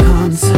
of.